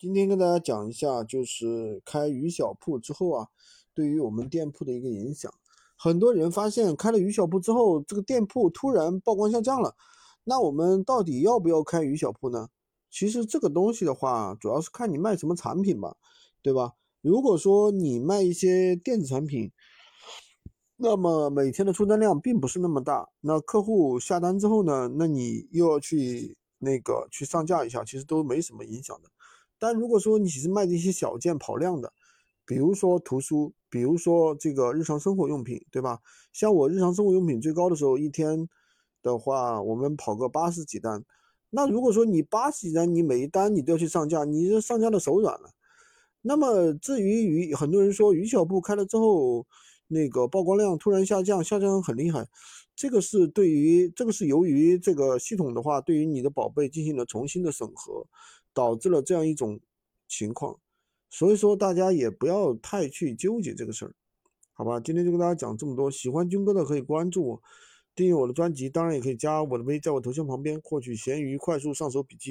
今天跟大家讲一下，就是开鱼小铺之后啊，对于我们店铺的一个影响。很多人发现开了鱼小铺之后，这个店铺突然曝光下降了。那我们到底要不要开鱼小铺呢？其实这个东西的话，主要是看你卖什么产品吧，对吧？如果说你卖一些电子产品，那么每天的出单量并不是那么大。那客户下单之后呢，那你又要去那个去上架一下，其实都没什么影响的。但如果说你只是卖这些小件跑量的，比如说图书，比如说这个日常生活用品，对吧？像我日常生活用品最高的时候，一天的话，我们跑个八十几单。那如果说你八十几单，你每一单你都要去上架，你这上架的手软了。那么至于于，很多人说于小布开了之后，那个曝光量突然下降，下降很厉害，这个是对于这个是由于这个系统的话，对于你的宝贝进行了重新的审核。导致了这样一种情况，所以说大家也不要太去纠结这个事儿，好吧？今天就跟大家讲这么多，喜欢军哥的可以关注我，订阅我的专辑，当然也可以加我的微，在我头像旁边获取闲鱼快速上手笔记。